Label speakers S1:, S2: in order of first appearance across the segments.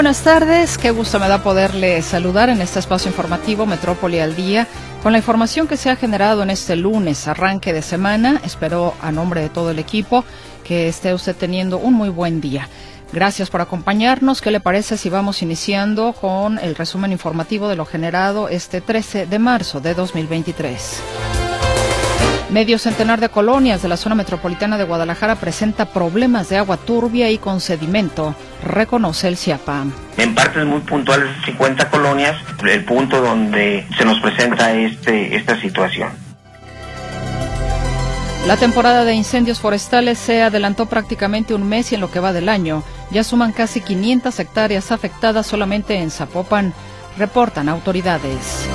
S1: Buenas tardes, qué gusto me da poderle saludar en este espacio informativo Metrópoli al Día con la información que se ha generado en este lunes, arranque de semana. Espero a nombre de todo el equipo que esté usted teniendo un muy buen día. Gracias por acompañarnos. ¿Qué le parece si vamos iniciando con el resumen informativo de lo generado este 13 de marzo de 2023? Medio centenar de colonias de la zona metropolitana de Guadalajara presenta problemas de agua turbia y con sedimento, reconoce el CIAPA.
S2: En partes muy puntuales, 50 colonias, el punto donde se nos presenta este, esta situación.
S1: La temporada de incendios forestales se adelantó prácticamente un mes y en lo que va del año ya suman casi 500 hectáreas afectadas solamente en Zapopan, reportan autoridades.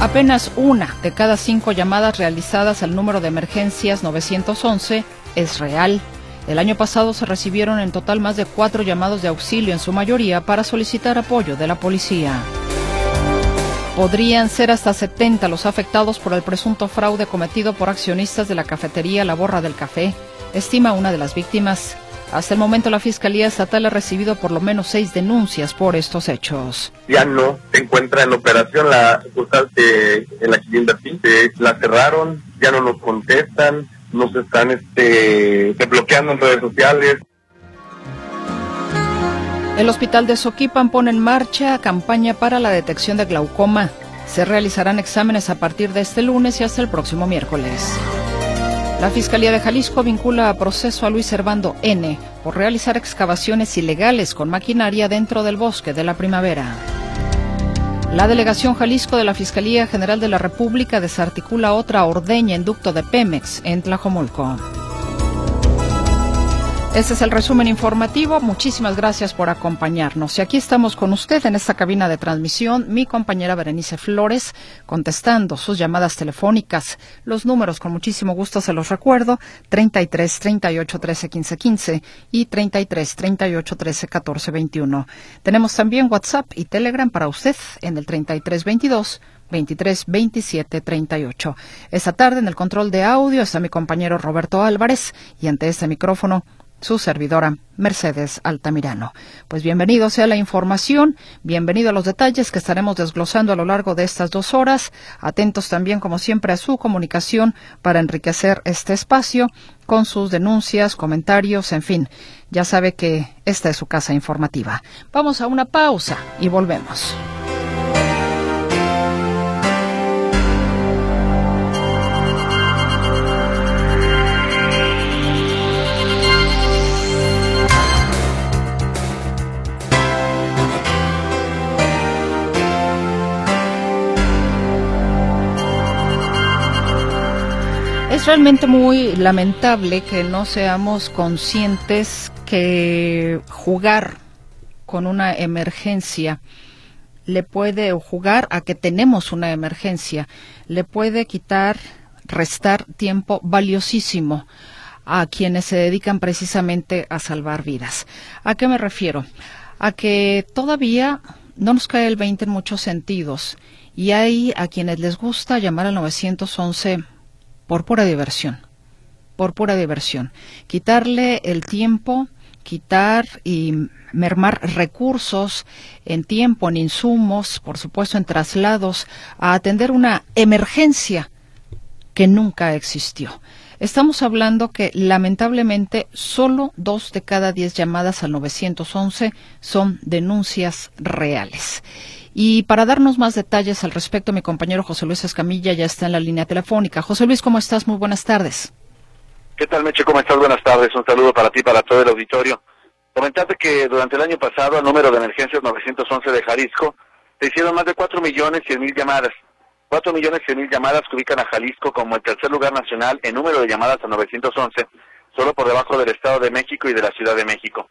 S1: Apenas una de cada cinco llamadas realizadas al número de emergencias 911 es real. El año pasado se recibieron en total más de cuatro llamados de auxilio, en su mayoría para solicitar apoyo de la policía. Podrían ser hasta 70 los afectados por el presunto fraude cometido por accionistas de la cafetería La Borra del Café, estima una de las víctimas. Hasta el momento la Fiscalía Estatal ha recibido por lo menos seis denuncias por estos hechos.
S3: Ya no se encuentra en operación la sucursal en la invertí. La cerraron, ya no nos contestan, nos están este, bloqueando en redes sociales.
S1: El Hospital de Soquipan pone en marcha campaña para la detección de glaucoma. Se realizarán exámenes a partir de este lunes y hasta el próximo miércoles. La Fiscalía de Jalisco vincula a proceso a Luis Servando N por realizar excavaciones ilegales con maquinaria dentro del bosque de la primavera. La delegación Jalisco de la Fiscalía General de la República desarticula otra ordeña en ducto de Pemex en Tlajomulco. Este es el resumen informativo. Muchísimas gracias por acompañarnos. Y aquí estamos con usted en esta cabina de transmisión, mi compañera Berenice Flores, contestando sus llamadas telefónicas. Los números, con muchísimo gusto se los recuerdo, 33 38 13 15 15 y 33 38 13 14 21. Tenemos también WhatsApp y Telegram para usted en el 33 22 23 27 38. Esta tarde en el control de audio está mi compañero Roberto Álvarez y ante este micrófono su servidora Mercedes Altamirano. Pues bienvenido sea la información, bienvenido a los detalles que estaremos desglosando a lo largo de estas dos horas, atentos también como siempre a su comunicación para enriquecer este espacio con sus denuncias, comentarios, en fin, ya sabe que esta es su casa informativa. Vamos a una pausa y volvemos. Es realmente muy lamentable que no seamos conscientes que jugar con una emergencia le puede jugar a que tenemos una emergencia, le puede quitar, restar tiempo valiosísimo a quienes se dedican precisamente a salvar vidas. ¿A qué me refiero? A que todavía no nos cae el 20 en muchos sentidos y hay a quienes les gusta llamar al 911 por pura diversión, por pura diversión. Quitarle el tiempo, quitar y mermar recursos en tiempo, en insumos, por supuesto en traslados, a atender una emergencia que nunca existió. Estamos hablando que lamentablemente solo dos de cada diez llamadas al 911 son denuncias reales. Y para darnos más detalles al respecto, mi compañero José Luis Escamilla ya está en la línea telefónica. José Luis, ¿cómo estás? Muy buenas tardes.
S4: ¿Qué tal, Meche? ¿Cómo estás? Buenas tardes. Un saludo para ti para todo el auditorio. Comentarte que durante el año pasado, el número de emergencias 911 de Jalisco, se hicieron más de 4 millones 100 mil llamadas. 4 millones 100 mil llamadas que ubican a Jalisco como el tercer lugar nacional en número de llamadas a 911, solo por debajo del Estado de México y de la Ciudad de México.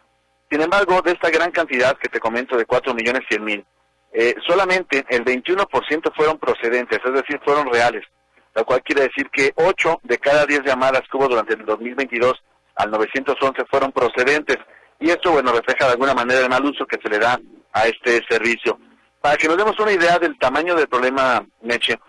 S4: Sin embargo, de esta gran cantidad que te comento de 4 millones 100 mil, eh, solamente el 21% fueron procedentes, es decir, fueron reales, lo cual quiere decir que 8 de cada 10 llamadas que hubo durante el 2022 al 911 fueron procedentes. Y esto, bueno, refleja de alguna manera el mal uso que se le da a este servicio. Para que nos demos una idea del tamaño del problema, Meche,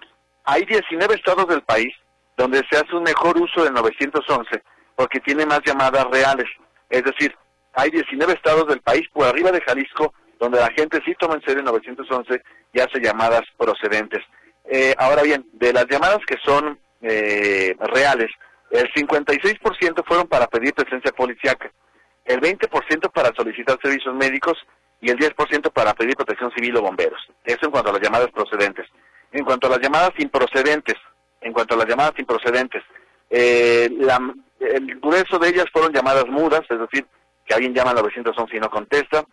S4: hay 19 estados del país donde se hace un mejor uso del 911 porque tiene más llamadas reales. Es decir, hay 19 estados del país por arriba de Jalisco donde la gente sí toma en serio el 911 y hace llamadas procedentes. Eh, ahora bien, de las llamadas que son eh, reales, el 56% fueron para pedir presencia policiaca, el 20% para solicitar servicios médicos y el 10% para pedir protección civil o bomberos. Eso en cuanto a las llamadas procedentes. En cuanto a las llamadas improcedentes, en cuanto a las llamadas improcedentes, eh, el grueso de ellas fueron llamadas mudas, es decir, que alguien llama al 911 y no contesta.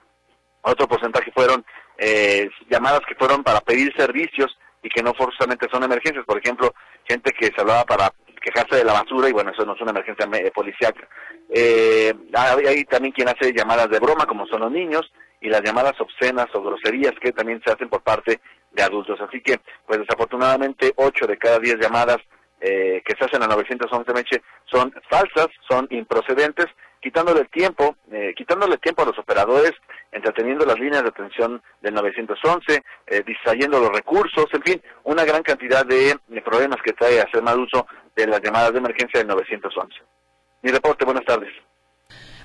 S4: Otro porcentaje fueron eh, llamadas que fueron para pedir servicios y que no forzosamente son emergencias. Por ejemplo, gente que se hablaba para quejarse de la basura y bueno, eso no es una emergencia policial. Eh, hay también quien hace llamadas de broma, como son los niños, y las llamadas obscenas o groserías que también se hacen por parte de adultos. Así que, pues desafortunadamente, 8 de cada 10 llamadas eh, que se hacen a 911 Meche son falsas, son improcedentes, quitándole el tiempo, eh, quitándole tiempo a los operadores, entreteniendo las líneas de atención del 911, eh, distrayendo los recursos, en fin, una gran cantidad de, problemas que trae hacer mal uso de las llamadas de emergencia del 911. Mi reporte, buenas tardes.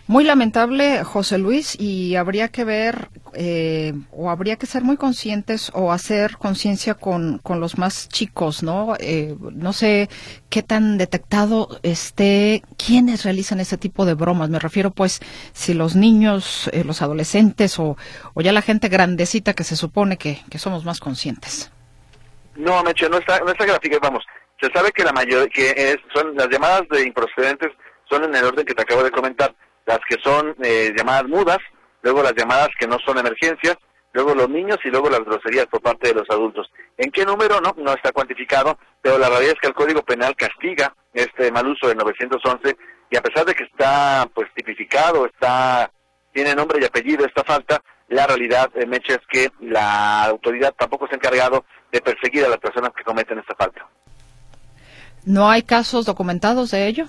S1: Muy lamentable, José Luis, y habría que ver eh, o habría que ser muy conscientes o hacer conciencia con, con los más chicos, ¿no? Eh, no sé qué tan detectado esté quiénes realizan ese tipo de bromas. Me refiero, pues, si los niños, eh, los adolescentes o, o, ya la gente grandecita que se supone que, que somos más conscientes.
S4: No, Meche, no está, no está gráfica, vamos. Se sabe que la mayoría, que son las llamadas de improcedentes son en el orden que te acabo de comentar las que son eh, llamadas mudas, luego las llamadas que no son emergencias, luego los niños y luego las groserías por parte de los adultos. ¿En qué número? No, no está cuantificado, pero la realidad es que el Código Penal castiga este mal uso de 911 y a pesar de que está pues tipificado, está tiene nombre y apellido esta falta, la realidad, eh, Meche, es que la autoridad tampoco se ha encargado de perseguir a las personas que cometen esta falta.
S1: ¿No hay casos documentados de ello?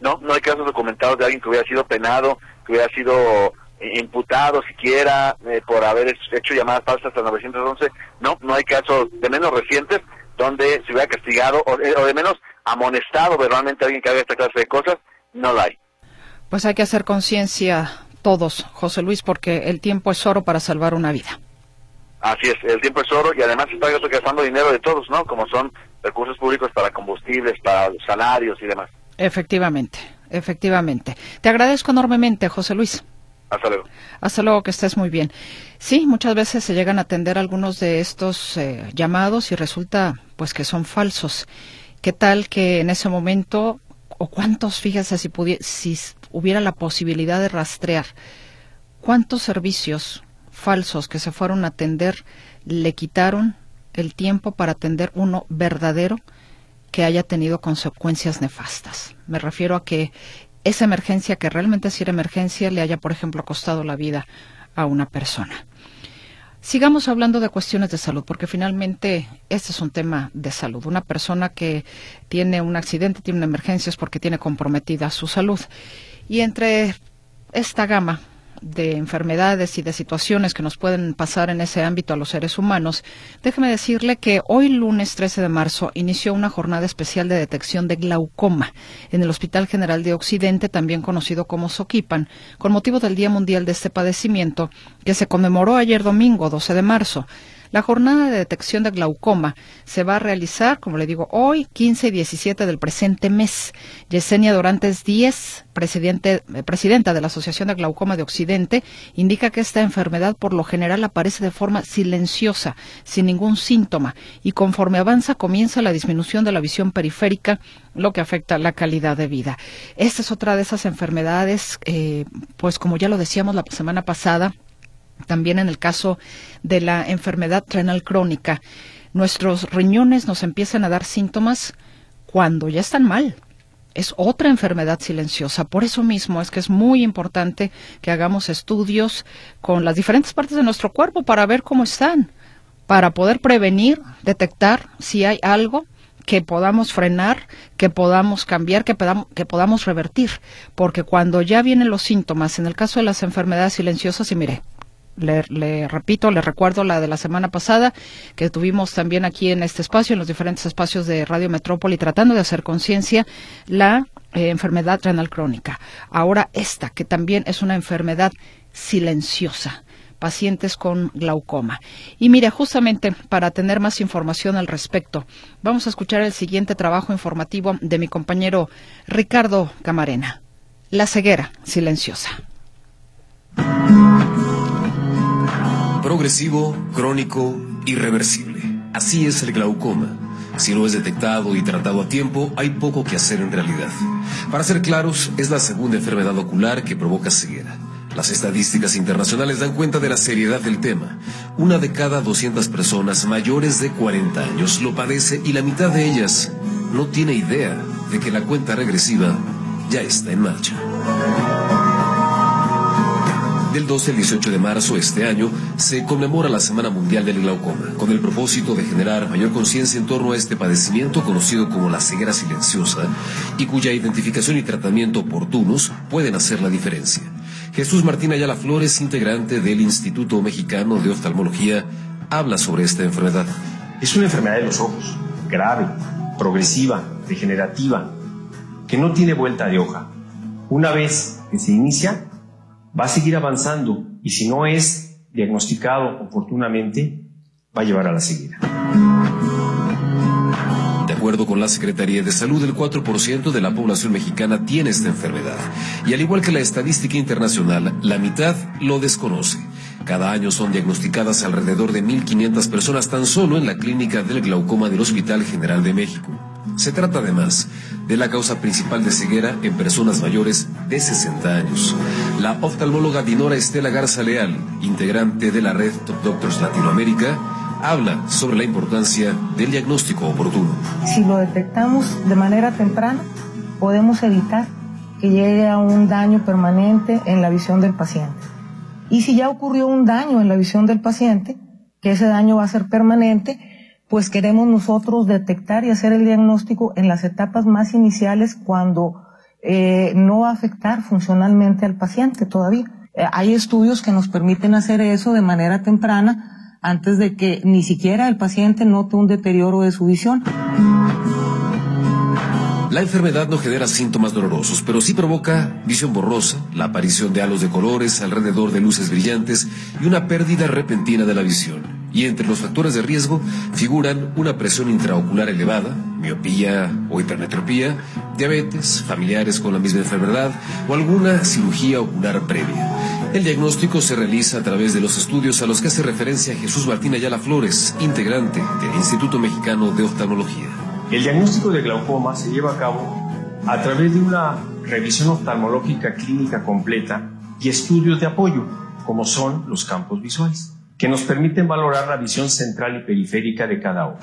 S4: No, no hay casos documentados de alguien que hubiera sido penado, que hubiera sido eh, imputado siquiera eh, por haber hecho llamadas falsas hasta 911. No, no hay casos de menos recientes donde se hubiera castigado o, eh, o de menos amonestado verbalmente a alguien que haga esta clase de cosas. No la hay.
S1: Pues hay que hacer conciencia todos, José Luis, porque el tiempo es oro para salvar una vida.
S4: Así es, el tiempo es oro y además está gastando dinero de todos, ¿no? Como son recursos públicos para combustibles, para salarios y demás.
S1: Efectivamente, efectivamente. Te agradezco enormemente, José Luis.
S4: Hasta luego.
S1: Hasta luego, que estés muy bien. Sí, muchas veces se llegan a atender algunos de estos eh, llamados y resulta pues que son falsos. ¿Qué tal que en ese momento, o cuántos, fíjese, si, si hubiera la posibilidad de rastrear, cuántos servicios falsos que se fueron a atender le quitaron el tiempo para atender uno verdadero que haya tenido consecuencias nefastas. Me refiero a que esa emergencia, que realmente si era emergencia, le haya, por ejemplo, costado la vida a una persona. Sigamos hablando de cuestiones de salud, porque finalmente este es un tema de salud. Una persona que tiene un accidente, tiene una emergencia, es porque tiene comprometida su salud. Y entre esta gama de enfermedades y de situaciones que nos pueden pasar en ese ámbito a los seres humanos, déjeme decirle que hoy lunes 13 de marzo inició una jornada especial de detección de glaucoma en el Hospital General de Occidente, también conocido como Soquipan, con motivo del Día Mundial de este padecimiento, que se conmemoró ayer domingo 12 de marzo. La jornada de detección de glaucoma se va a realizar, como le digo, hoy, 15 y 17 del presente mes. Yesenia Dorantes Díez, presidente, eh, presidenta de la Asociación de Glaucoma de Occidente, indica que esta enfermedad por lo general aparece de forma silenciosa, sin ningún síntoma, y conforme avanza comienza la disminución de la visión periférica, lo que afecta la calidad de vida. Esta es otra de esas enfermedades, eh, pues como ya lo decíamos la semana pasada, también en el caso de la enfermedad renal crónica, nuestros riñones nos empiezan a dar síntomas cuando ya están mal. es otra enfermedad silenciosa. Por eso mismo es que es muy importante que hagamos estudios con las diferentes partes de nuestro cuerpo para ver cómo están, para poder prevenir, detectar si hay algo que podamos frenar, que podamos cambiar, que podamos, que podamos revertir. Porque cuando ya vienen los síntomas, en el caso de las enfermedades silenciosas, y mire, le, repito, le recuerdo la de la semana pasada que tuvimos también aquí en este espacio, en los diferentes espacios de Radio Metrópoli, tratando de hacer conciencia la eh, enfermedad renal crónica. Ahora esta, que también es una enfermedad silenciosa pacientes con glaucoma. Y mire, justamente para tener más información al respecto, vamos a escuchar el siguiente trabajo informativo de mi compañero Ricardo Camarena. La ceguera silenciosa.
S5: Progresivo, crónico, irreversible. Así es el glaucoma. Si no es detectado y tratado a tiempo, hay poco que hacer en realidad. Para ser claros, es la segunda enfermedad ocular que provoca ceguera. Las estadísticas internacionales dan cuenta de la seriedad del tema. Una de cada 200 personas mayores de 40 años lo padece y la mitad de ellas no tiene idea de que la cuenta regresiva ya está en marcha. Del 12 al 18 de marzo este año se conmemora la Semana Mundial del Glaucoma, con el propósito de generar mayor conciencia en torno a este padecimiento conocido como la ceguera silenciosa y cuya identificación y tratamiento oportunos pueden hacer la diferencia. Jesús Martín Ayala Flores, integrante del Instituto Mexicano de Oftalmología, habla sobre esta enfermedad.
S6: Es una enfermedad de los ojos, grave, progresiva, degenerativa, que no tiene vuelta de hoja. Una vez que se inicia, va a seguir avanzando y si no es diagnosticado oportunamente, va a llevar a la ceguera.
S5: De acuerdo con la Secretaría de Salud, el 4% de la población mexicana tiene esta enfermedad. Y al igual que la estadística internacional, la mitad lo desconoce. Cada año son diagnosticadas alrededor de 1.500 personas tan solo en la clínica del glaucoma del Hospital General de México. Se trata además de la causa principal de ceguera en personas mayores de 60 años. La oftalmóloga Dinora Estela Garza Leal, integrante de la red Top Doctors Latinoamérica, habla sobre la importancia del diagnóstico oportuno.
S7: Si lo detectamos de manera temprana, podemos evitar que llegue a un daño permanente en la visión del paciente. Y si ya ocurrió un daño en la visión del paciente, que ese daño va a ser permanente, pues queremos nosotros detectar y hacer el diagnóstico en las etapas más iniciales cuando eh, no va a afectar funcionalmente al paciente todavía. Eh, hay estudios que nos permiten hacer eso de manera temprana antes de que ni siquiera el paciente note un deterioro de su visión.
S5: La enfermedad no genera síntomas dolorosos, pero sí provoca visión borrosa, la aparición de halos de colores alrededor de luces brillantes y una pérdida repentina de la visión. Y entre los factores de riesgo figuran una presión intraocular elevada, miopía o hipermetropía, diabetes, familiares con la misma enfermedad o alguna cirugía ocular previa. El diagnóstico se realiza a través de los estudios a los que hace referencia Jesús Martín Ayala Flores, integrante del Instituto Mexicano de Oftalmología.
S6: El diagnóstico de glaucoma se lleva a cabo a través de una revisión oftalmológica clínica completa y estudios de apoyo, como son los campos visuales, que nos permiten valorar la visión central y periférica de cada ojo.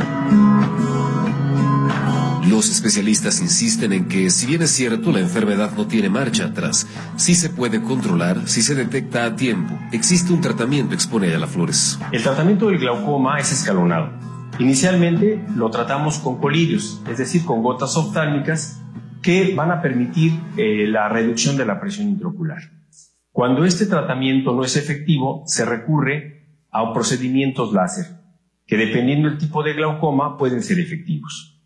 S5: Los especialistas insisten en que, si bien es cierto, la enfermedad no tiene marcha atrás, sí se puede controlar si se detecta a tiempo. Existe un tratamiento, expone a la Flores.
S6: El tratamiento del glaucoma es escalonado. Inicialmente lo tratamos con colirios, es decir, con gotas oftálmicas que van a permitir eh, la reducción de la presión intraocular. Cuando este tratamiento no es efectivo, se recurre a procedimientos láser, que dependiendo del tipo de glaucoma pueden ser efectivos.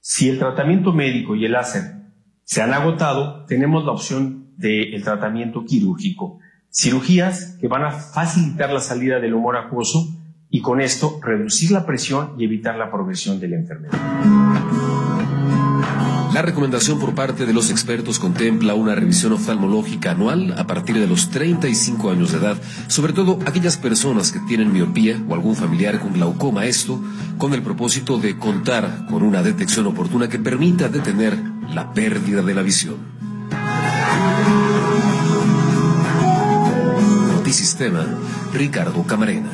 S6: Si el tratamiento médico y el láser se han agotado, tenemos la opción del tratamiento quirúrgico. Cirugías que van a facilitar la salida del humor acuoso y con esto reducir la presión y evitar la progresión de la enfermedad.
S5: La recomendación por parte de los expertos contempla una revisión oftalmológica anual a partir de los 35 años de edad, sobre todo aquellas personas que tienen miopía o algún familiar con glaucoma, esto con el propósito de contar con una detección oportuna que permita detener la pérdida de la visión. Notisistema, Ricardo Camarena.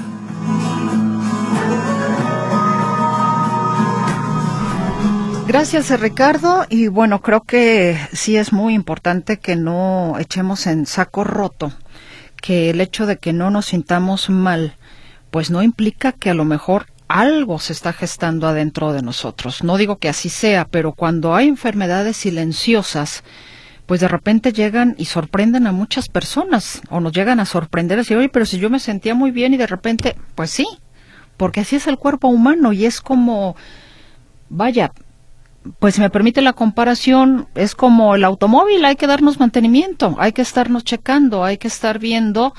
S1: Gracias, Ricardo. Y bueno, creo que sí es muy importante que no echemos en saco roto que el hecho de que no nos sintamos mal, pues no implica que a lo mejor algo se está gestando adentro de nosotros. No digo que así sea, pero cuando hay enfermedades silenciosas, pues de repente llegan y sorprenden a muchas personas o nos llegan a sorprender así, oye, pero si yo me sentía muy bien y de repente, pues sí, porque así es el cuerpo humano y es como, vaya, pues si me permite la comparación, es como el automóvil, hay que darnos mantenimiento, hay que estarnos checando, hay que estar viendo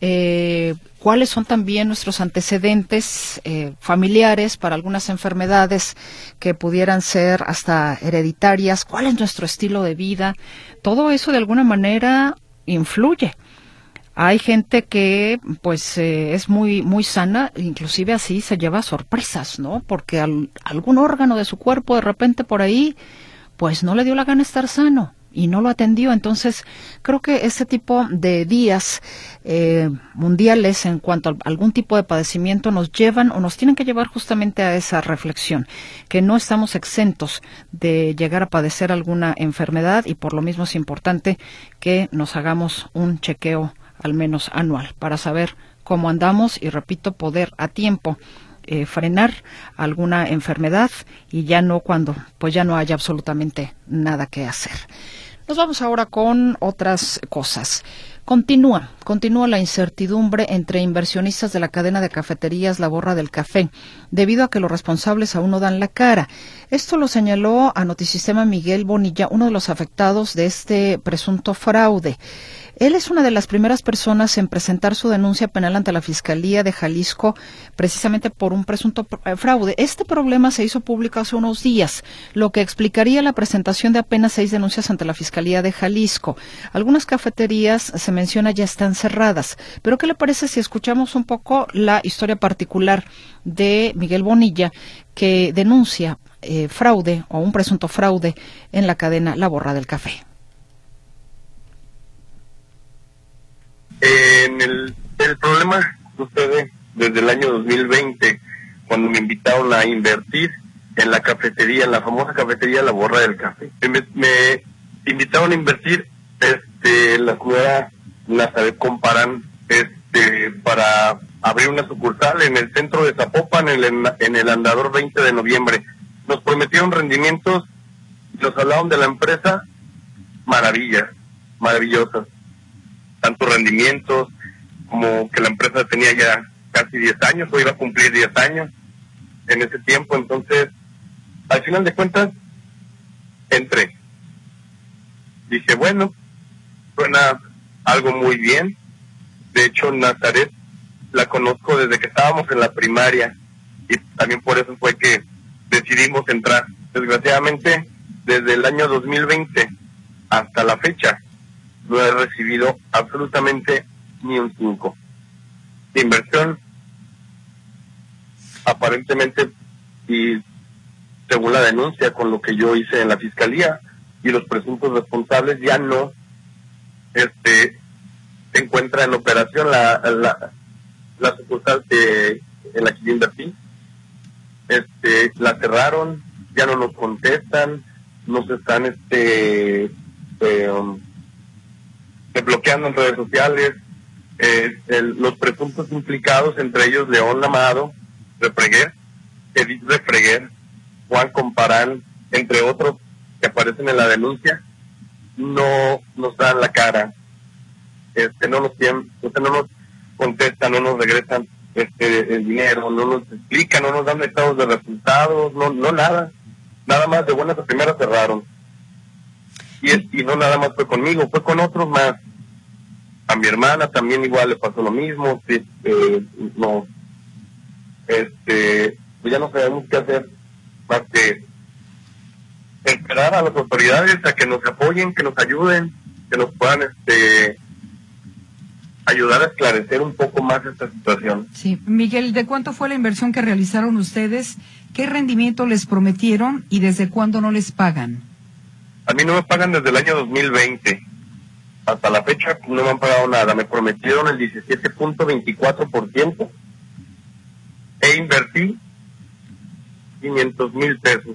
S1: eh, cuáles son también nuestros antecedentes eh, familiares para algunas enfermedades que pudieran ser hasta hereditarias, cuál es nuestro estilo de vida. Todo eso de alguna manera influye. Hay gente que pues eh, es muy muy sana, inclusive así se lleva sorpresas, ¿no? Porque algún órgano de su cuerpo de repente por ahí pues no le dio la gana estar sano y no lo atendió. Entonces, creo que ese tipo de días eh, mundiales en cuanto a algún tipo de padecimiento nos llevan o nos tienen que llevar justamente a esa reflexión, que no estamos exentos de llegar a padecer alguna enfermedad y por lo mismo es importante que nos hagamos un chequeo al menos anual para saber cómo andamos y, repito, poder a tiempo eh, frenar alguna enfermedad y ya no cuando pues ya no haya absolutamente nada que hacer. Nos vamos ahora con otras cosas. Continúa, continúa la incertidumbre entre inversionistas de la cadena de cafeterías La Borra del Café, debido a que los responsables aún no dan la cara. Esto lo señaló a Notisistema Miguel Bonilla, uno de los afectados de este presunto fraude. Él es una de las primeras personas en presentar su denuncia penal ante la Fiscalía de Jalisco precisamente por un presunto eh, fraude. Este problema se hizo público hace unos días, lo que explicaría la presentación de apenas seis denuncias ante la Fiscalía de Jalisco. Algunas cafeterías, se menciona, ya están cerradas. Pero ¿qué le parece si escuchamos un poco la historia particular de Miguel Bonilla, que denuncia eh, fraude o un presunto fraude en la cadena La Borra del Café?
S3: En el, el problema sucede desde el año 2020, cuando me invitaron a invertir en la cafetería, en la famosa cafetería La Borra del Café. Me, invitaron a invertir este, la comunidad Nazaret Comparan este, para abrir una sucursal en el centro de Zapopan, en el, en el andador 20 de noviembre. Nos prometieron rendimientos, nos hablaron de la empresa, maravillas, maravillosas tanto rendimientos como que la empresa tenía ya casi 10 años o iba a cumplir 10 años en ese tiempo. Entonces, al final de cuentas, entré. Dije, bueno, suena algo muy bien. De hecho, Nazaret la conozco desde que estábamos en la primaria y también por eso fue que decidimos entrar. Desgraciadamente, desde el año 2020 hasta la fecha, no he recibido absolutamente ni un 5. De inversión, aparentemente, y según la denuncia con lo que yo hice en la fiscalía y los presuntos responsables, ya no este, se encuentra en operación la, la, sucursal que, en la que yo. Este, la cerraron, ya no nos contestan, nos están este, eh, um, bloqueando en redes sociales, eh, los presuntos implicados, entre ellos León Lamado, Refreguer, Edith Refreguer, Juan Comparán, entre otros que aparecen en la denuncia, no nos dan la cara, este, no nos este, no nos contestan, no nos regresan este el dinero, no nos explican, no nos dan estados de resultados, no, no nada, nada más de buenas a primeras cerraron. Y, y no nada más fue conmigo, fue con otros más. A mi hermana también igual le pasó lo mismo. Eh, no, este, pues ya no sabemos qué hacer más que esperar a las autoridades a que nos apoyen, que nos ayuden, que nos puedan este ayudar a esclarecer un poco más esta situación.
S1: Sí, Miguel, ¿de cuánto fue la inversión que realizaron ustedes? ¿Qué rendimiento les prometieron y desde cuándo no les pagan?
S3: A mí no me pagan desde el año 2020. Hasta la fecha no me han pagado nada. Me prometieron el 17.24% e invertí 500 mil pesos.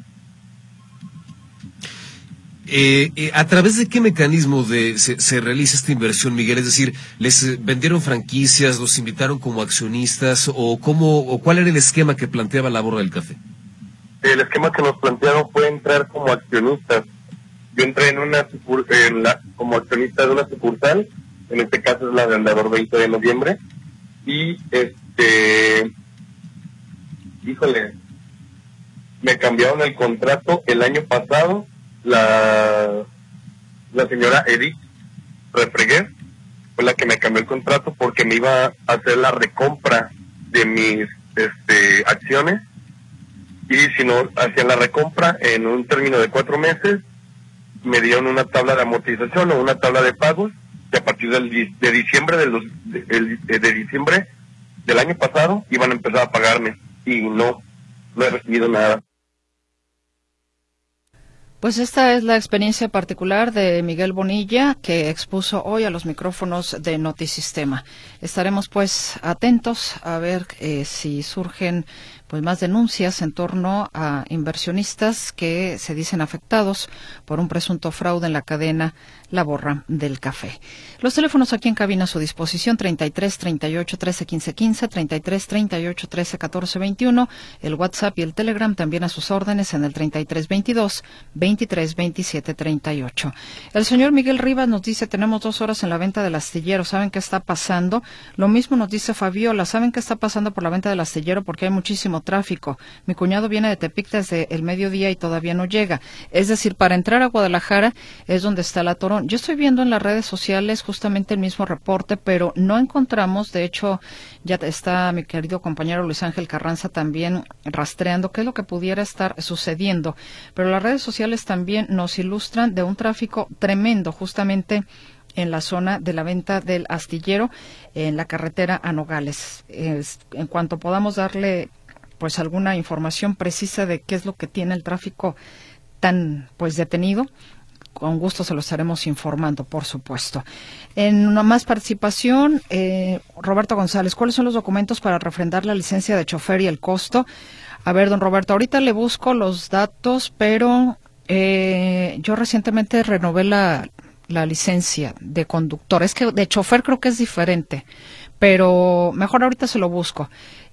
S5: Eh, eh, ¿A través de qué mecanismo de, se, realiza esta inversión, Miguel? Es decir, ¿les vendieron franquicias, los invitaron como accionistas o cómo o cuál era el esquema que planteaba la borra del café?
S3: El esquema que nos plantearon fue entrar como accionistas. Yo entré en una en la, como accionista de una sucursal, en este caso es la de Andador 20 de noviembre, y este, híjole, me cambiaron el contrato el año pasado la, la señora Edith Refreguer fue la que me cambió el contrato porque me iba a hacer la recompra de mis este, acciones y si no hacían la recompra en un término de cuatro meses me dieron una tabla de amortización o una tabla de pagos que a partir del, de diciembre de, de diciembre del año pasado iban a empezar a pagarme y no no he recibido nada
S1: pues esta es la experiencia particular de Miguel Bonilla que expuso hoy a los micrófonos de Notisistema. Estaremos pues atentos a ver eh, si surgen pues más denuncias en torno a inversionistas que se dicen afectados por un presunto fraude en la cadena La Borra del Café. Los teléfonos aquí en cabina a su disposición 33 38 13 15 15, 33 38 13 14 21, el WhatsApp y el Telegram también a sus órdenes en el 33 22 23 27 38. El señor Miguel Rivas nos dice tenemos dos horas en la venta del astillero, ¿saben qué está pasando? Lo mismo nos dice Fabiola, ¿saben qué está pasando por la venta del astillero? Porque hay tráfico. Mi cuñado viene de Tepic desde el mediodía y todavía no llega. Es decir, para entrar a Guadalajara es donde está la Torón. Yo estoy viendo en las redes sociales justamente el mismo reporte, pero no encontramos, de hecho, ya está mi querido compañero Luis Ángel Carranza también rastreando qué es lo que pudiera estar sucediendo. Pero las redes sociales también nos ilustran de un tráfico tremendo, justamente en la zona de la venta del astillero en la carretera a Nogales. en cuanto podamos darle pues alguna información precisa de qué es lo que tiene el tráfico tan pues detenido, con gusto se lo estaremos informando, por supuesto. En una más participación, eh, Roberto González, ¿cuáles son los documentos para refrendar la licencia de chofer y el costo? A ver, don Roberto, ahorita le busco los datos, pero eh, yo recientemente renové la, la licencia de conductor. Es que de chofer creo que es diferente, pero mejor ahorita se lo busco.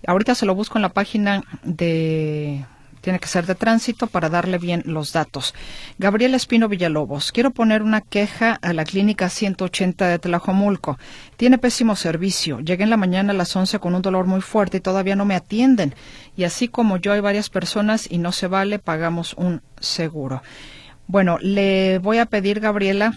S1: Ahorita se lo busco en la página de tiene que ser de tránsito para darle bien los datos. Gabriel Espino Villalobos, quiero poner una queja a la clínica 180 de Tlajomulco. Tiene pésimo servicio. Llegué en la mañana a las 11 con un dolor muy fuerte y todavía no me atienden. Y así como yo hay varias personas y no se vale, pagamos un seguro. Bueno, le voy a pedir, Gabriela,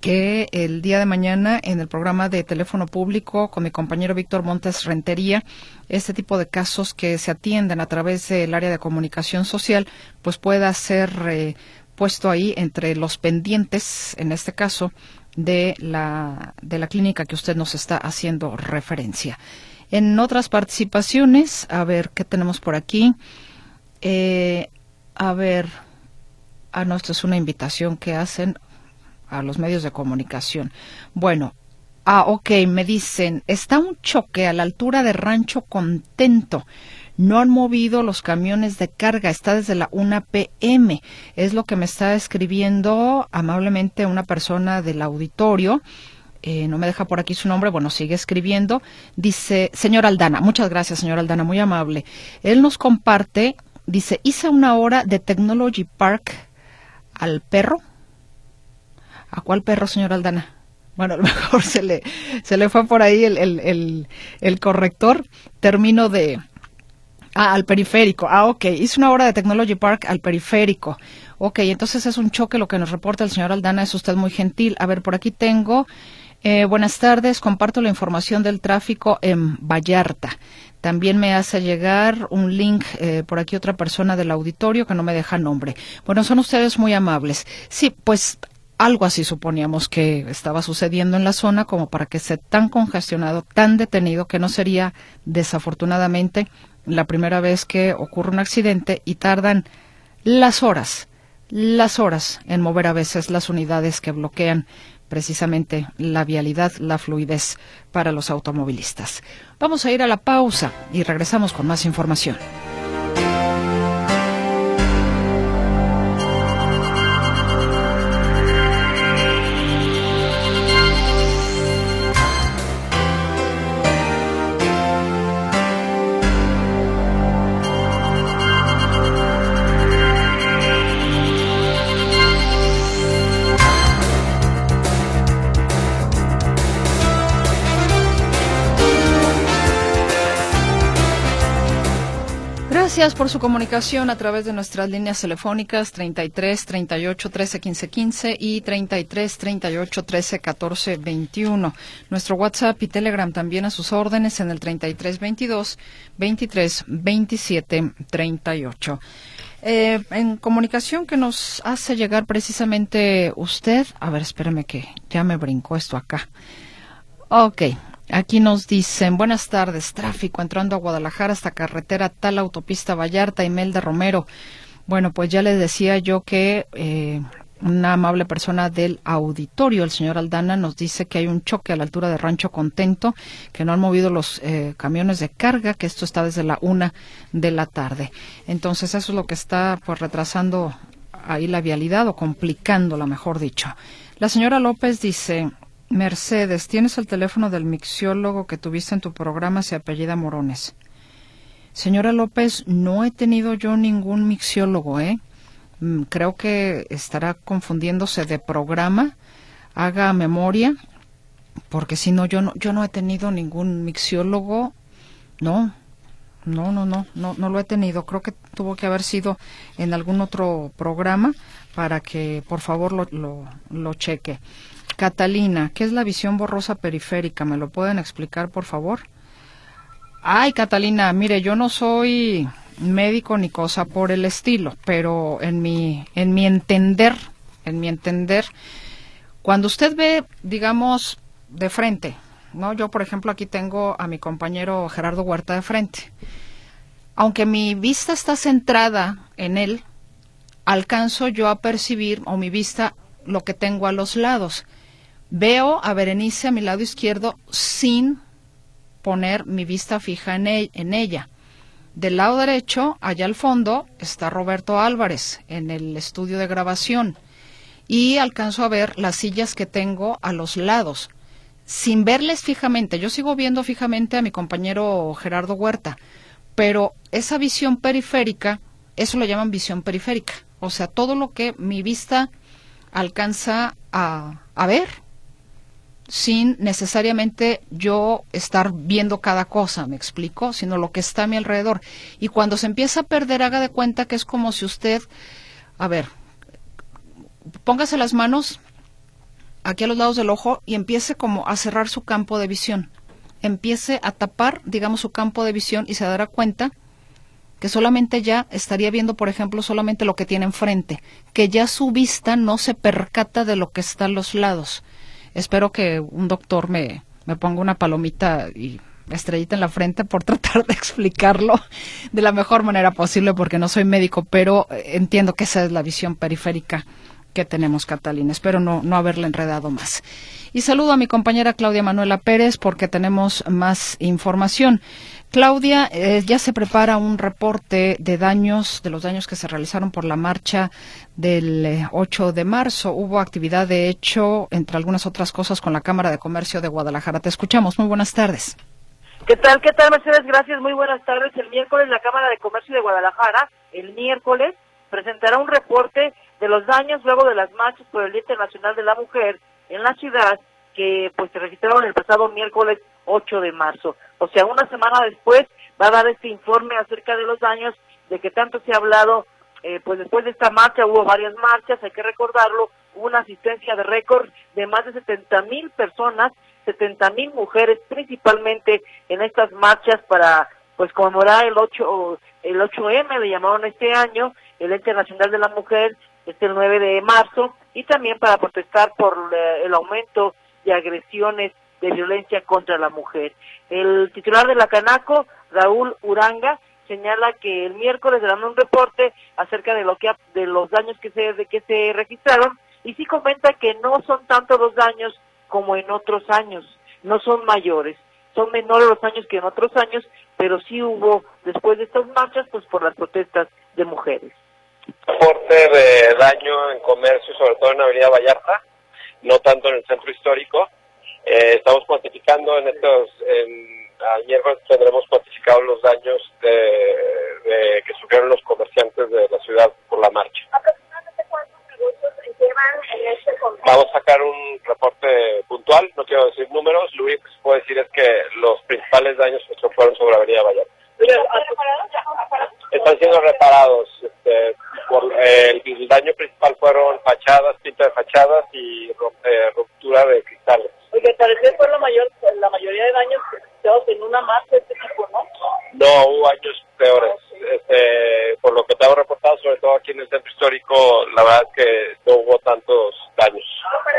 S1: que el día de mañana en el programa de teléfono público con mi compañero Víctor Montes Rentería, este tipo de casos que se atienden a través del área de comunicación social, pues pueda ser eh, puesto ahí entre los pendientes, en este caso, de la, de la clínica que usted nos está haciendo referencia. En otras participaciones, a ver qué tenemos por aquí. Eh, a ver, ah, no, es una invitación que hacen a los medios de comunicación. Bueno, ah, ok, me dicen, está un choque a la altura de Rancho Contento. No han movido los camiones de carga, está desde la 1 pm. Es lo que me está escribiendo amablemente una persona del auditorio. Eh, no me deja por aquí su nombre, bueno, sigue escribiendo. Dice, señor Aldana, muchas gracias, señor Aldana, muy amable. Él nos comparte, dice, hice una hora de Technology Park al perro ¿A cuál perro, señor Aldana? Bueno, a lo mejor se le, se le fue por ahí el, el, el, corrector. Termino de... Ah, al periférico. Ah, ok. Hice una hora de Technology Park al periférico. Ok, entonces es un choque lo que nos reporta el señor Aldana. Es usted muy gentil. A ver, por aquí tengo... Eh, buenas tardes. Comparto la información del tráfico en Vallarta. También me hace llegar un link eh, por aquí otra persona del auditorio que no me deja nombre. Bueno, son ustedes muy amables. Sí, pues algo así suponíamos que estaba sucediendo en la zona como para que esté tan congestionado, tan detenido, que no sería desafortunadamente la primera vez que ocurre un accidente y tardan las horas, las horas en mover a veces las unidades que bloquean precisamente la vialidad, la fluidez para los automovilistas. Vamos a ir a la pausa y regresamos con más información. Gracias por su comunicación a través de nuestras líneas telefónicas 33 38 13 15 15 y 33 38 13 14 21. Nuestro WhatsApp y Telegram también a sus órdenes en el 33 22 23 27 38. en comunicación que nos hace llegar precisamente usted. A ver, espéreme que ya me brincó esto acá. Ok, Aquí nos dicen, buenas tardes, tráfico entrando a Guadalajara hasta carretera tal autopista Vallarta, Imelda Romero. Bueno, pues ya les decía yo que eh, una amable persona del auditorio, el señor Aldana, nos dice que hay un choque a la altura de Rancho Contento, que no han movido los eh, camiones de carga, que esto está desde la una de la tarde. Entonces eso es lo que está pues retrasando ahí la vialidad o complicándola, mejor dicho. La señora López dice, Mercedes, ¿tienes el teléfono del mixiólogo que tuviste en tu programa? Se apellida Morones. Señora López, no he tenido yo ningún mixiólogo, ¿eh? Mm, creo que estará confundiéndose de programa. Haga memoria, porque si no, yo no, yo no he tenido ningún mixiólogo. No, no, no, no, no, no lo he tenido. Creo que tuvo que haber sido en algún otro programa para que por favor lo, lo, lo cheque. Catalina, ¿qué es la visión borrosa periférica? ¿Me lo pueden explicar, por favor? Ay, Catalina, mire, yo no soy médico ni cosa por el estilo, pero en mi, en mi entender, en mi entender, cuando usted ve, digamos, de frente, ¿no? Yo, por ejemplo, aquí tengo a mi compañero Gerardo Huerta de frente. Aunque mi vista está centrada en él, alcanzo yo a percibir, o mi vista, lo que tengo a los lados. Veo a Berenice a mi lado izquierdo sin poner mi vista fija en, e-, en ella. Del lado derecho, allá al fondo, está Roberto Álvarez en el estudio de grabación y alcanzo a ver las sillas que tengo a los lados, sin verles fijamente. Yo sigo viendo fijamente a mi compañero Gerardo Huerta, pero esa visión periférica, eso lo llaman visión periférica, o sea, todo lo que mi vista alcanza a ver sin necesariamente yo estar viendo cada cosa, me explico, sino lo que está a mi alrededor. Y cuando se empieza a perder, haga de cuenta que es como si usted, a ver, póngase las manos aquí a los lados del ojo y empiece como a cerrar su campo de visión. Empiece a tapar, digamos, su campo de visión y se dará cuenta que solamente ya estaría viendo, por ejemplo, solamente lo que tiene enfrente, que ya su vista no se percata de lo que está a los lados espero que un doctor me, me ponga una palomita y estrellita en la frente por tratar de explicarlo de la mejor manera posible porque no soy médico, pero entiendo que esa es la visión periférica que tenemos, Catalina. Espero no, no haberle enredado más. Y saludo a mi compañera Claudia Manuela Pérez porque tenemos más información. Claudia, eh, ya se prepara un reporte de daños, de los daños que se realizaron por la marcha del 8 eh, de marzo. Hubo actividad, de hecho, entre algunas otras cosas, con la Cámara de Comercio de Guadalajara. Te escuchamos. Muy buenas tardes.
S8: ¿Qué tal? ¿Qué tal, Mercedes? Gracias. Muy buenas tardes. El miércoles la Cámara de Comercio de Guadalajara, el miércoles, presentará un reporte de los daños luego de las marchas por el Día Internacional de la Mujer en la ciudad que pues se registraron el pasado miércoles 8 de marzo. O sea, una semana después va a dar este informe acerca de los daños de que tanto se ha hablado, eh, pues después de esta marcha hubo varias marchas, hay que recordarlo, hubo una asistencia de récord de más de 70 mil personas, 70 mil mujeres principalmente en estas marchas para pues conmemorar el 8 el 8M le llamaron este año, el Ente Nacional de la Mujer, este el 9 de marzo y también para protestar por eh, el aumento de agresiones de violencia contra la mujer. El titular de la Canaco, Raúl Uranga, señala que el miércoles darán un reporte acerca de lo que de los daños que se de que se registraron y sí comenta que no son tanto los daños como en otros años, no son mayores, son menores los daños que en otros años, pero sí hubo después de estas marchas pues por las protestas de mujeres.
S9: Reporte de daño en comercio, sobre todo en Avenida Vallarta, no tanto en el centro histórico. Eh, estamos cuantificando en estos, en, ayer tendremos cuantificados los daños de, que sufrieron los comerciantes de la ciudad por la marcha.
S10: ¿Aproximadamente cuántos negocios llevan en este?
S9: Vamos a sacar un reporte puntual, no quiero decir números, lo único que se puede decir es que los principales daños fueron sobre Avenida Vallarta. Están siendo reparados. Este, por, eh, el daño principal fueron fachadas, pinta de fachadas y eh, ruptura de cristales.
S8: Oye, parece que fue la, mayor, la mayoría de daños registrados en una más de este tipo, ¿no?
S9: No, hubo años peores. Este, por lo que te hago reportado, sobre todo aquí en el centro histórico, la verdad es que no hubo tantos daños.
S8: Ah,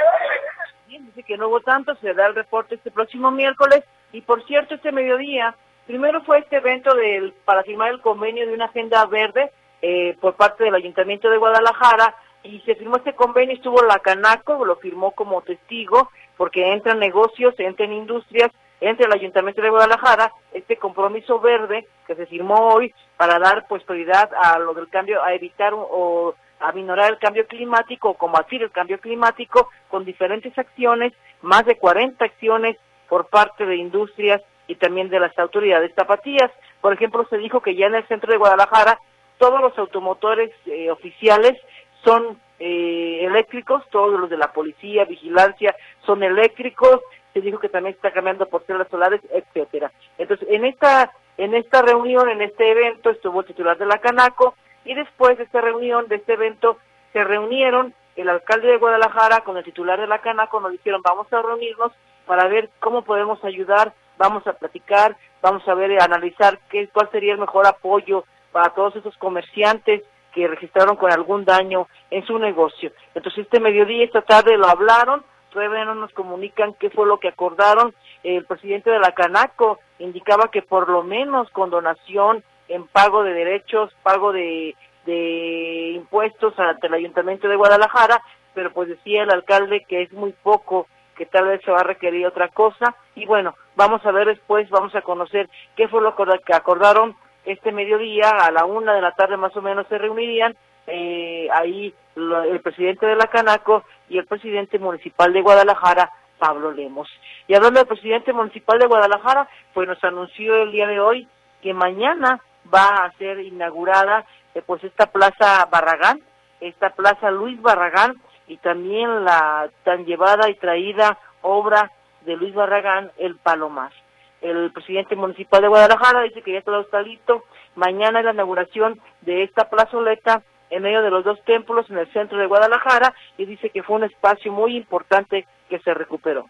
S8: Bien, dice que no hubo tantos, se da el reporte este próximo miércoles. Y por cierto, este mediodía primero fue este evento del, para firmar el convenio de una agenda verde eh, por parte del Ayuntamiento de Guadalajara y se firmó este convenio, estuvo la Canaco, lo firmó como testigo, porque entran negocios, entran industrias, entre el Ayuntamiento de Guadalajara, este compromiso verde que se firmó hoy para dar pues a lo del cambio, a evitar o a minorar el cambio climático o combatir el cambio climático con diferentes acciones, más de 40 acciones por parte de industrias y también de las autoridades tapatías. Por ejemplo, se dijo que ya en el centro de Guadalajara todos los automotores eh, oficiales son eh, eléctricos, todos los de la policía, vigilancia son eléctricos, se dijo que también está cambiando por células solares, etcétera. Entonces, en esta en esta reunión, en este evento, estuvo el titular de la Canaco y después de esta reunión, de este evento, se reunieron el alcalde de Guadalajara con el titular de la Canaco, nos dijeron vamos a reunirnos para ver cómo podemos ayudar, vamos a platicar, vamos a ver, analizar qué, cuál sería el mejor apoyo para todos esos comerciantes que registraron con algún daño en su negocio. Entonces este mediodía, esta tarde lo hablaron, todavía no nos comunican qué fue lo que acordaron. El presidente de la Canaco indicaba que por lo menos con donación en pago de derechos, pago de, de impuestos ante el Ayuntamiento de Guadalajara, pero pues decía el alcalde que es muy poco, que tal vez se va a requerir otra cosa. Y bueno, vamos a ver después, vamos a conocer qué fue lo que acordaron este mediodía, a la una de la tarde más o menos se reunirían eh, ahí el presidente de la Canaco y el presidente municipal de Guadalajara, Pablo Lemos. Y hablando del presidente municipal de Guadalajara, pues nos anunció el día de hoy que mañana va a ser inaugurada eh, pues esta plaza Barragán, esta plaza Luis Barragán y también la tan llevada y traída obra de Luis Barragán, el Palomar. El presidente municipal de Guadalajara dice que ya todo está listo. Mañana es la inauguración de esta plazoleta en medio de los dos templos en el centro de Guadalajara y dice que fue un espacio muy importante que se recuperó.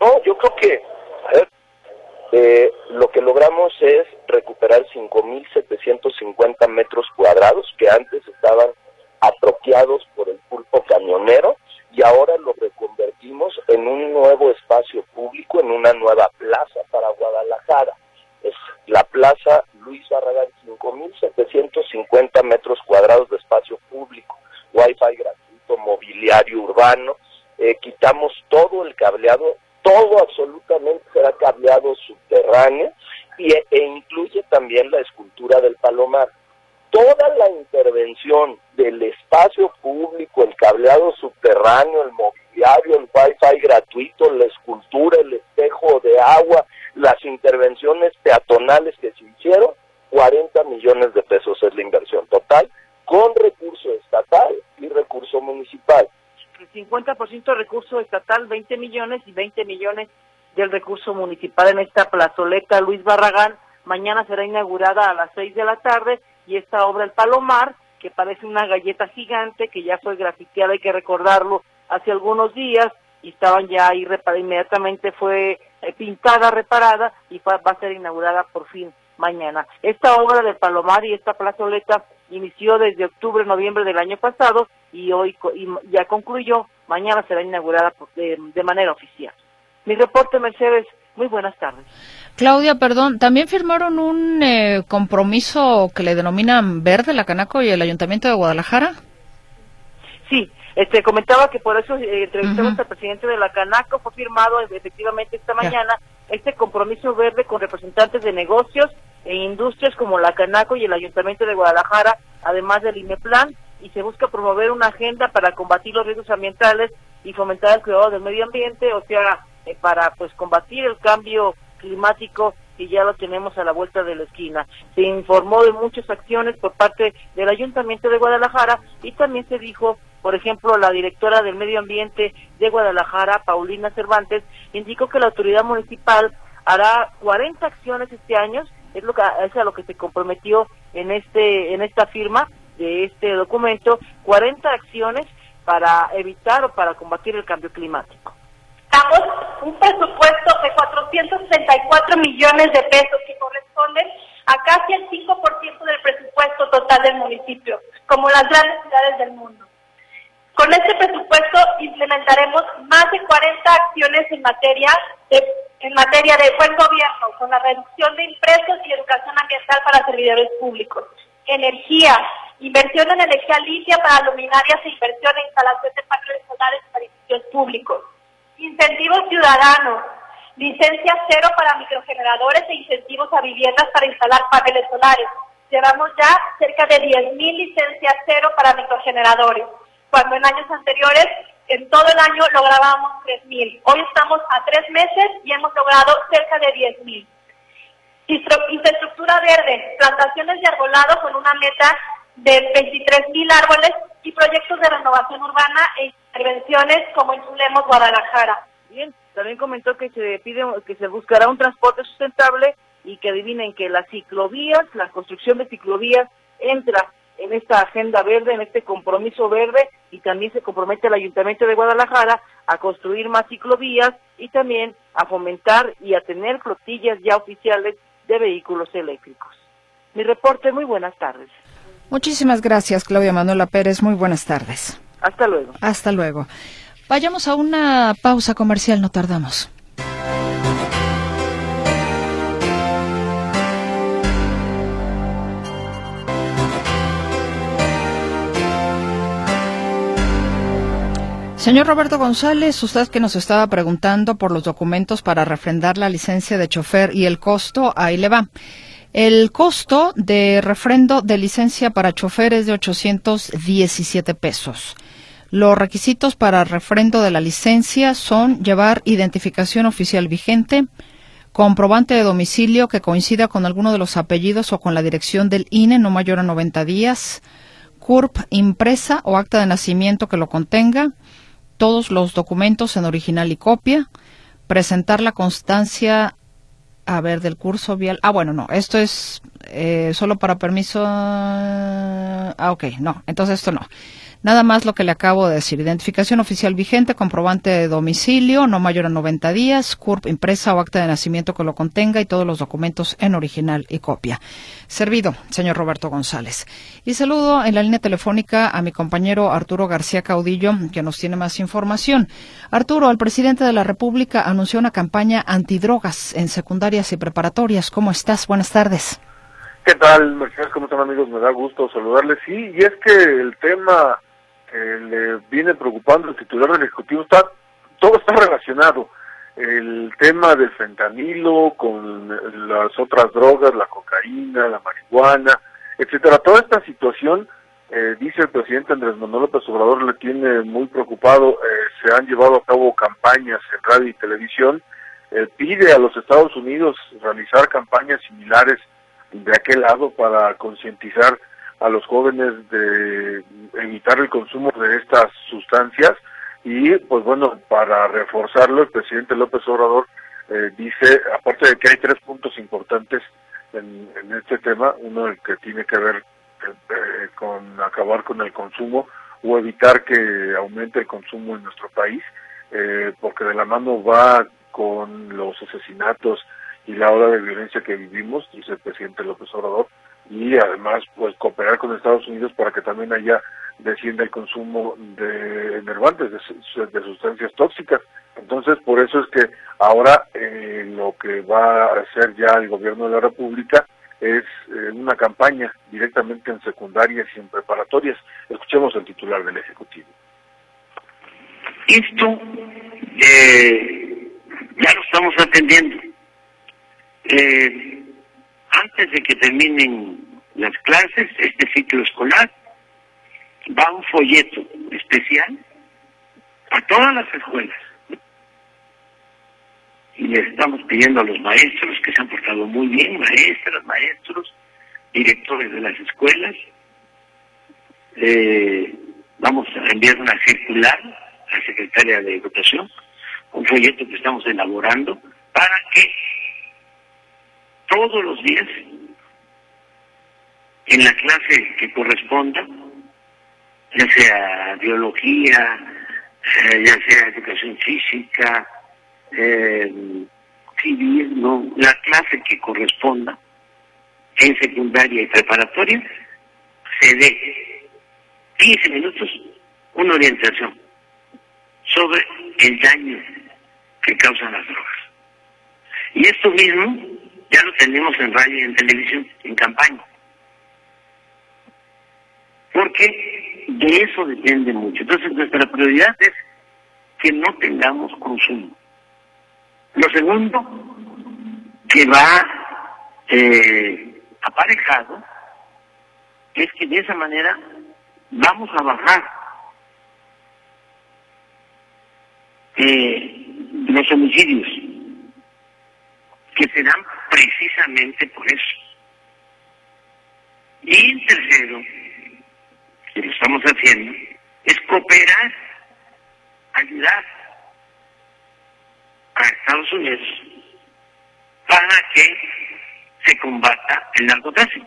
S11: No, yo creo que eh, lo que logramos es recuperar 5.750 metros cuadrados que antes estaban apropiados por el pulpo camionero y ahora lo reconvertimos en un nuevo espacio público, en una nueva plaza para Guadalajara. Es la Plaza Luis Barragán, 5.750 metros cuadrados de espacio público, wifi gratuito, mobiliario urbano, eh, quitamos todo el cableado, todo absolutamente será cableado subterráneo y, e incluye también la escultura del palomar. Toda la intervención del espacio público, el cableado subterráneo, el mobiliario, el wifi gratuito, la escultura, el espejo de agua, las intervenciones peatonales que se hicieron, 40 millones de pesos es la inversión total, con recurso estatal y recurso municipal.
S8: El 50% recurso estatal, 20 millones y 20 millones del recurso municipal en esta plazoleta Luis Barragán. Mañana será inaugurada a las 6 de la tarde y esta obra El Palomar, que parece una galleta gigante que ya fue grafiteada, hay que recordarlo, hace algunos días y estaban ya ahí reparadas, inmediatamente fue eh, pintada, reparada y va a ser inaugurada por fin mañana. Esta obra del Palomar y esta plazoleta inició desde octubre, noviembre del año pasado y hoy ya concluyó. Mañana será inaugurada de, manera oficial. Mi reporte, Mercedes. Muy buenas tardes.
S1: Claudia, perdón, ¿también firmaron un eh, compromiso que le denominan Verde, la Canaco y el Ayuntamiento de Guadalajara?
S8: Sí, este, comentaba que por eso eh, entrevistamos al presidente de la Canaco, fue firmado efectivamente esta mañana este compromiso verde con representantes de negocios e industrias como la Canaco y el Ayuntamiento de Guadalajara, además del INEPLAN, y se busca promover una agenda para combatir los riesgos ambientales y fomentar el cuidado del medio ambiente, o sea, eh, para pues combatir el cambio climático y ya lo tenemos a la vuelta de la esquina. Se informó de muchas acciones por parte del Ayuntamiento de Guadalajara y también se dijo por ejemplo, la directora del Medio Ambiente de Guadalajara, Paulina Cervantes, indicó que la autoridad municipal hará 40 acciones este año, es, lo que, es a lo que se comprometió en, este, en esta firma de este documento, 40 acciones para evitar o para combatir el cambio climático.
S10: Damos un presupuesto de 464 millones de pesos que corresponden a casi el 5% del presupuesto total del municipio, como las grandes ciudades del mundo. Con este presupuesto implementaremos más de 40 acciones en materia de, en materia de buen gobierno, con la reducción de impuestos y educación ambiental para servidores públicos, energía, inversión en energía limpia para luminarias e inversión en instalación de paneles solares para edificios públicos, incentivos ciudadanos, licencia cero para microgeneradores e incentivos a viviendas para instalar paneles solares. Llevamos ya cerca de 10.000 licencias cero para microgeneradores, cuando en años anteriores, en todo el año, lográbamos 3.000. Hoy estamos a tres meses y hemos logrado cerca de 10.000. Infraestructura verde, plantaciones de arbolado con una meta de 23.000 árboles y proyectos de renovación urbana e intervenciones como en Guadalajara.
S8: Bien, también comentó que se pide que se buscará un transporte sustentable y que adivinen que las ciclovías, la construcción de ciclovías entra en esta agenda verde, en este compromiso verde y también se compromete el Ayuntamiento de Guadalajara a construir más ciclovías y también a fomentar y a tener flotillas ya oficiales de vehículos eléctricos. Mi reporte, muy buenas tardes.
S1: Muchísimas gracias, Claudia Manuela Pérez. Muy buenas tardes.
S8: Hasta luego.
S1: Hasta luego. Vayamos a una pausa comercial, no tardamos. Señor Roberto González, usted que nos estaba preguntando por los documentos para refrendar la licencia de chofer y el costo, ahí le va. El costo de refrendo de licencia para chofer es de 817 pesos. Los requisitos para refrendo de la licencia son llevar identificación oficial vigente, comprobante de domicilio que coincida con alguno de los apellidos o con la dirección del INE no mayor a 90 días, CURP impresa o acta de nacimiento que lo contenga, todos los documentos en original y copia, presentar la constancia, a ver, del curso vial. Ah, bueno, no, esto es eh, solo para permiso. Ah, ok, no, entonces esto no. Nada más lo que le acabo de decir. Identificación oficial vigente, comprobante de domicilio, no mayor a 90 días, CURP impresa o acta de nacimiento que lo contenga y todos los documentos en original y copia. Servido, señor Roberto González. Y saludo en la línea telefónica a mi compañero Arturo García Caudillo, que nos tiene más información. Arturo, el presidente de la República anunció una campaña antidrogas en secundarias y preparatorias. ¿Cómo estás? Buenas tardes.
S12: ¿Qué tal, Mercedes? ¿Cómo están amigos? Me da gusto saludarles. Sí, y es que el tema le viene preocupando el titular del Ejecutivo, está, todo está relacionado. El tema del fentanilo con las otras drogas, la cocaína, la marihuana, etcétera. Toda esta situación, eh, dice el presidente Andrés Manuel López Obrador, le tiene muy preocupado. Eh, se han llevado a cabo campañas en radio y televisión. Eh, pide a los Estados Unidos realizar campañas similares de aquel lado para concientizar a los jóvenes de evitar el consumo de estas sustancias. Y pues bueno, para reforzarlo el presidente López Obrador eh, dice, aparte de que hay tres puntos importantes en, este tema, uno el que tiene que ver eh, con acabar con el consumo o evitar que aumente el consumo en nuestro país, eh, porque de la mano va con los asesinatos y la ola de violencia que vivimos, dice el presidente López Obrador, y además pues cooperar con Estados Unidos para que también haya descienda el consumo de enervantes, de, sustancias tóxicas. Entonces, por eso es que ahora eh, lo que va a hacer ya el gobierno de la República es eh, una campaña directamente en secundarias y en preparatorias. Escuchemos el titular del Ejecutivo.
S13: Esto eh, ya lo estamos atendiendo. Eh, antes de que terminen las clases, este ciclo escolar, va un folleto especial a todas las escuelas. Y le estamos pidiendo a los maestros que se han portado muy bien, maestras, maestros, directores de las escuelas. Eh, vamos a enviar una circular a la secretaria de Educación, un folleto que estamos elaborando para que todos los días, en la clase que corresponda, ya sea biología, eh, ya sea educación física, eh, civil, no, la clase que corresponda en secundaria y preparatoria, se dé 15 minutos una orientación sobre el daño que causan las drogas. Y esto mismo ya lo tenemos en radio y en televisión, en campaña. Porque de eso depende mucho. Entonces nuestra prioridad es que no tengamos consumo. Lo segundo, que va eh, aparejado, es que de esa manera vamos a bajar eh, los homicidios, que se dan precisamente por eso. Y en tercero, que lo estamos haciendo, es cooperar, ayudar a Estados Unidos para que se combata el narcotráfico.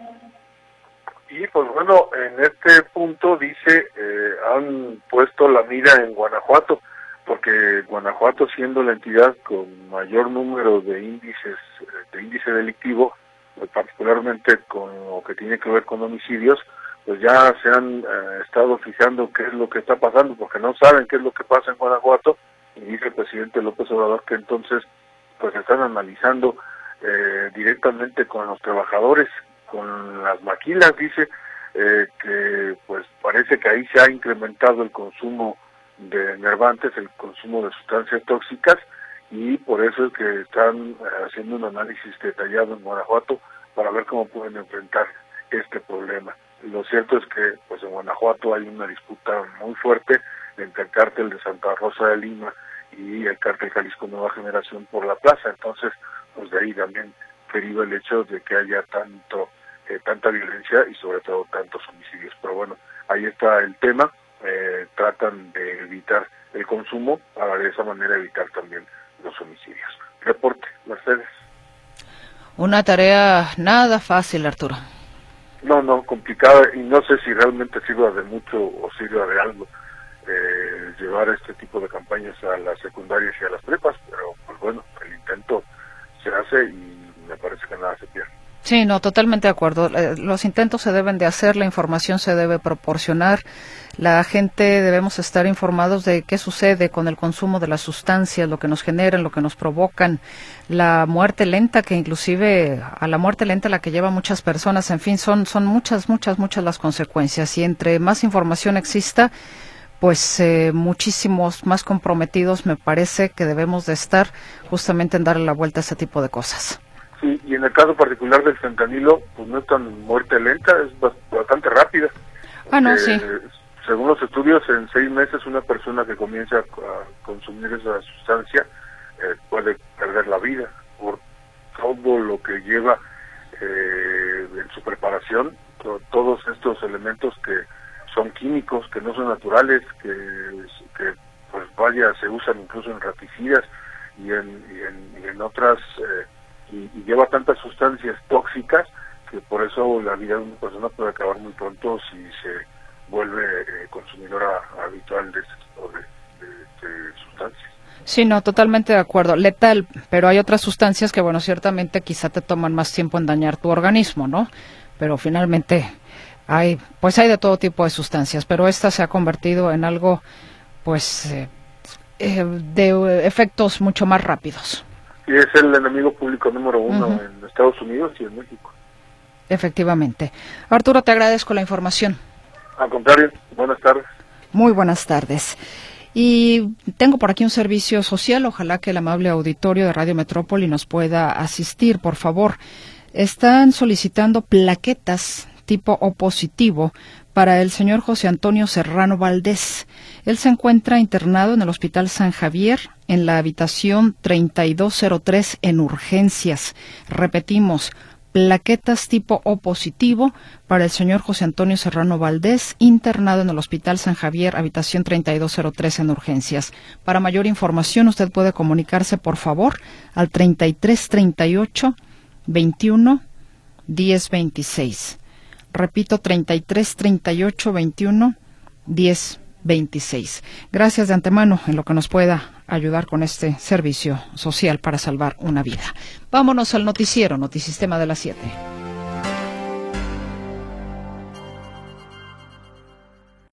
S12: Y pues bueno, en este punto dice, eh, han puesto la mira en Guanajuato, porque Guanajuato siendo la entidad con mayor número de índices, eh, de índice delictivo, pues, particularmente con lo que tiene que ver con homicidios, pues ya se han eh, estado fijando qué es lo que está pasando, porque no saben qué es lo que pasa en Guanajuato, y dice el presidente López Obrador que entonces pues están analizando eh, directamente con los trabajadores, con las maquilas, dice eh, que pues parece que ahí se ha incrementado el consumo de nervantes, el consumo de sustancias tóxicas y por eso es que están eh, haciendo un análisis detallado en Guanajuato para ver cómo pueden enfrentar este problema. Lo cierto es que pues en Guanajuato hay una disputa muy fuerte entre el cártel de Santa Rosa de Lima y el cártel Jalisco Nueva Generación por la plaza. Entonces, pues de ahí también deriva el hecho de que haya tanto eh, tanta violencia y sobre todo tantos homicidios. Pero bueno, ahí está el tema. Eh, tratan de evitar el consumo para de esa manera evitar también los homicidios. Reporte, Mercedes.
S1: Una tarea nada fácil, Arturo.
S12: No, no, complicada y no sé si realmente sirva de mucho o sirva de algo eh, llevar este tipo de campañas a las secundarias y a las prepas, pero pues bueno, el intento se hace y me parece que nada se pierde.
S1: Sí, no, totalmente de acuerdo. Eh, los intentos se deben de hacer, la información se debe proporcionar, la gente debemos estar informados de qué sucede con el consumo de las sustancias, lo que nos generan, lo que nos provocan, la muerte lenta, que inclusive a la muerte lenta la que lleva muchas personas, en fin, son, son muchas, muchas, muchas las consecuencias. Y entre más información exista, pues eh, muchísimos más comprometidos me parece que debemos de estar justamente en darle la vuelta a ese tipo de cosas.
S12: Sí, y en el caso particular del fentanilo, pues no es tan muerte lenta, es bastante rápida.
S1: Ah, no, sí.
S12: Según los estudios, en seis meses una persona que comienza a consumir esa sustancia eh, puede perder la vida por todo lo que lleva eh, en su preparación, todos estos elementos que son químicos, que no son naturales, que, que pues vaya, se usan incluso en raticidas y en, y en, otras... Eh, y, lleva tantas sustancias tóxicas que por eso la vida de una persona puede acabar muy pronto si se vuelve eh, consumidora habitual de este tipo de, sustancias.
S1: Sí, no, totalmente de acuerdo. Letal, pero hay otras sustancias que, bueno, ciertamente quizá te toman más tiempo en dañar tu organismo, ¿no? Pero finalmente hay, pues hay de todo tipo de sustancias, pero esta se ha convertido en algo, pues, eh, eh, de efectos mucho más rápidos
S12: y es el enemigo público número uno en Estados Unidos y en México.
S1: Efectivamente. Arturo, te agradezco la información.
S12: Al contrario, buenas tardes.
S1: Muy buenas tardes. Y tengo por aquí un servicio social, ojalá que el amable auditorio de Radio Metrópoli nos pueda asistir, por favor. Están solicitando plaquetas tipo O positivo para el señor José Antonio Serrano Valdés. Él se encuentra internado en el Hospital San Javier en la habitación 3203 en urgencias. Repetimos, plaquetas tipo O positivo para el señor José Antonio Serrano Valdés, internado en el Hospital San Javier, habitación 3203 en urgencias. Para mayor información, usted puede comunicarse, por favor, al 3338 21 1026. Repito, 33 38 21 10 26. Gracias de antemano en lo que nos pueda ayudar con este servicio social para salvar una vida. Vámonos al noticiero, Notisistema de las 7.